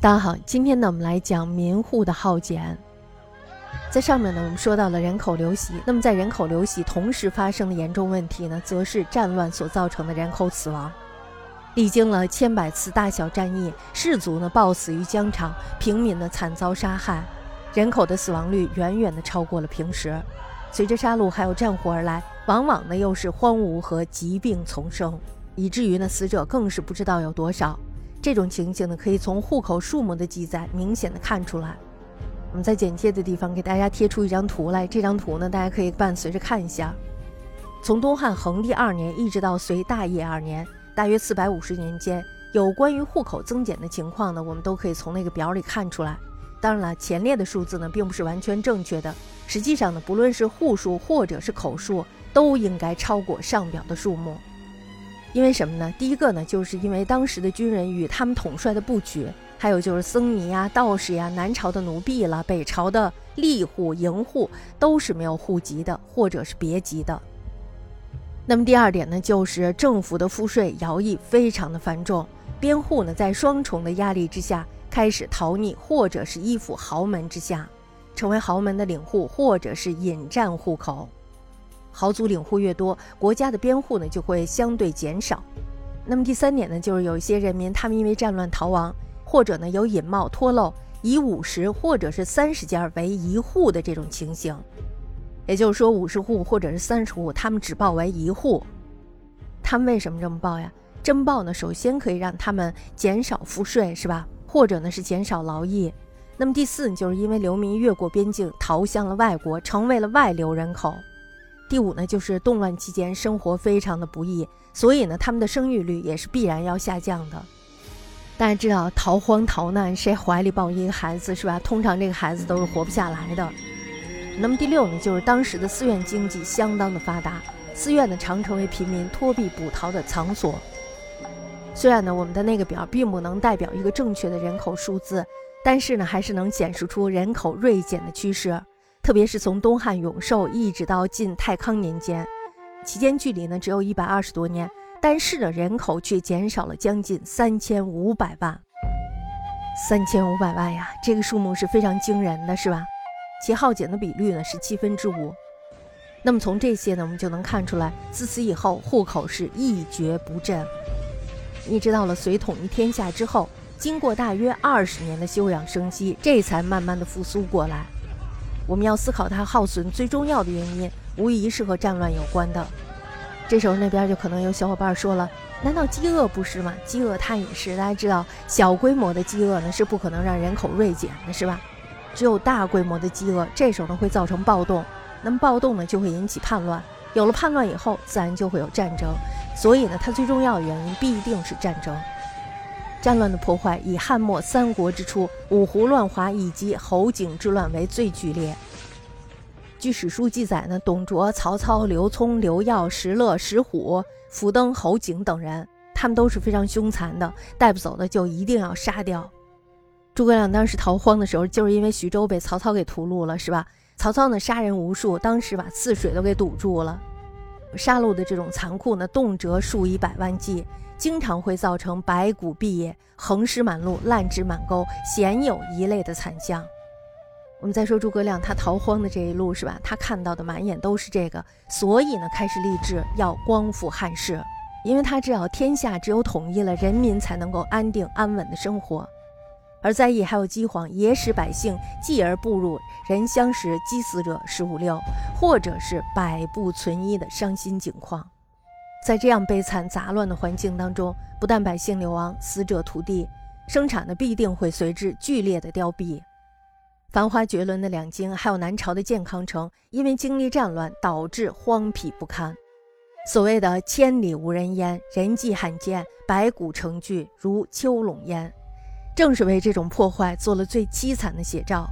大家好，今天呢，我们来讲民户的浩减。在上面呢，我们说到了人口流徙。那么，在人口流徙同时发生的严重问题呢，则是战乱所造成的人口死亡。历经了千百次大小战役，士卒呢暴死于疆场，平民呢惨遭杀害，人口的死亡率远远的超过了平时。随着杀戮还有战火而来，往往呢又是荒芜和疾病丛生，以至于呢死者更是不知道有多少。这种情形呢，可以从户口数目的记载明显的看出来。我们在简介的地方给大家贴出一张图来，这张图呢，大家可以伴随着看一下。从东汉恒帝二年一直到隋大业二年，大约四百五十年间，有关于户口增减的情况呢，我们都可以从那个表里看出来。当然了，前列的数字呢，并不是完全正确的。实际上呢，不论是户数或者是口数，都应该超过上表的数目。因为什么呢？第一个呢，就是因为当时的军人与他们统帅的布局，还有就是僧尼呀、道士呀、南朝的奴婢了、北朝的吏户、营户，都是没有户籍的，或者是别籍的。那么第二点呢，就是政府的赋税徭役非常的繁重，边户呢在双重的压力之下，开始逃匿，或者是依附豪门之下，成为豪门的领户，或者是引战户口。豪族领户越多，国家的边户呢就会相对减少。那么第三点呢，就是有一些人民他们因为战乱逃亡，或者呢有隐冒脱漏，以五十或者是三十家为一户的这种情形。也就是说，五十户或者是三十户，他们只报为一户。他们为什么这么报呀？征报呢，首先可以让他们减少赋税，是吧？或者呢是减少劳役。那么第四，就是因为流民越过边境，逃向了外国，成为了外流人口。第五呢，就是动乱期间生活非常的不易，所以呢，他们的生育率也是必然要下降的。大家知道，逃荒逃难，谁怀里抱一个孩子是吧？通常这个孩子都是活不下来的。那么第六呢，就是当时的寺院经济相当的发达，寺院呢常成为平民脱避捕逃的场所。虽然呢，我们的那个表并不能代表一个正确的人口数字，但是呢，还是能显示出人口锐减的趋势。特别是从东汉永寿一直到晋太康年间，期间距离呢只有一百二十多年，但是呢人口却减少了将近三千五百万。三千五百万呀，这个数目是非常惊人的，是吧？其耗减的比率呢是七分之五。那么从这些呢，我们就能看出来，自此以后户口是一蹶不振。一直到了隋统一天下之后，经过大约二十年的休养生息，这才慢慢的复苏过来。我们要思考它耗损最重要的原因，无疑是和战乱有关的。这时候那边就可能有小伙伴说了：“难道饥饿不是吗？饥饿它也是。大家知道，小规模的饥饿呢是不可能让人口锐减的，是吧？只有大规模的饥饿，这时候呢会造成暴动，那么暴动呢就会引起叛乱，有了叛乱以后，自然就会有战争。所以呢，它最重要的原因必定是战争。”战乱的破坏以汉末三国之初五胡乱华以及侯景之乱为最剧烈。据史书记载呢，董卓、曹操、刘聪、刘耀、石勒、石虎、苻登、侯景等人，他们都是非常凶残的，带不走的就一定要杀掉。诸葛亮当时逃荒的时候，就是因为徐州被曹操给屠戮了，是吧？曹操呢杀人无数，当时把泗水都给堵住了。杀戮的这种残酷呢，动辄数以百万计。经常会造成白骨蔽野、横尸满路、烂枝满沟，鲜有一类的惨象。我们再说诸葛亮，他逃荒的这一路是吧？他看到的满眼都是这个，所以呢，开始立志要光复汉室，因为他知道天下只有统一了，人民才能够安定安稳的生活。而在役还有饥荒，也使百姓继而步入人相食，饥死者十五六，或者是百步存一的伤心境况。在这样悲惨杂乱的环境当中，不但百姓流亡，死者涂地，生产的必定会随之剧烈的凋敝。繁华绝伦的两京，还有南朝的建康城，因为经历战乱，导致荒僻不堪。所谓的“千里无人烟，人迹罕见，白骨成聚，如丘垄烟”，正是为这种破坏做了最凄惨的写照。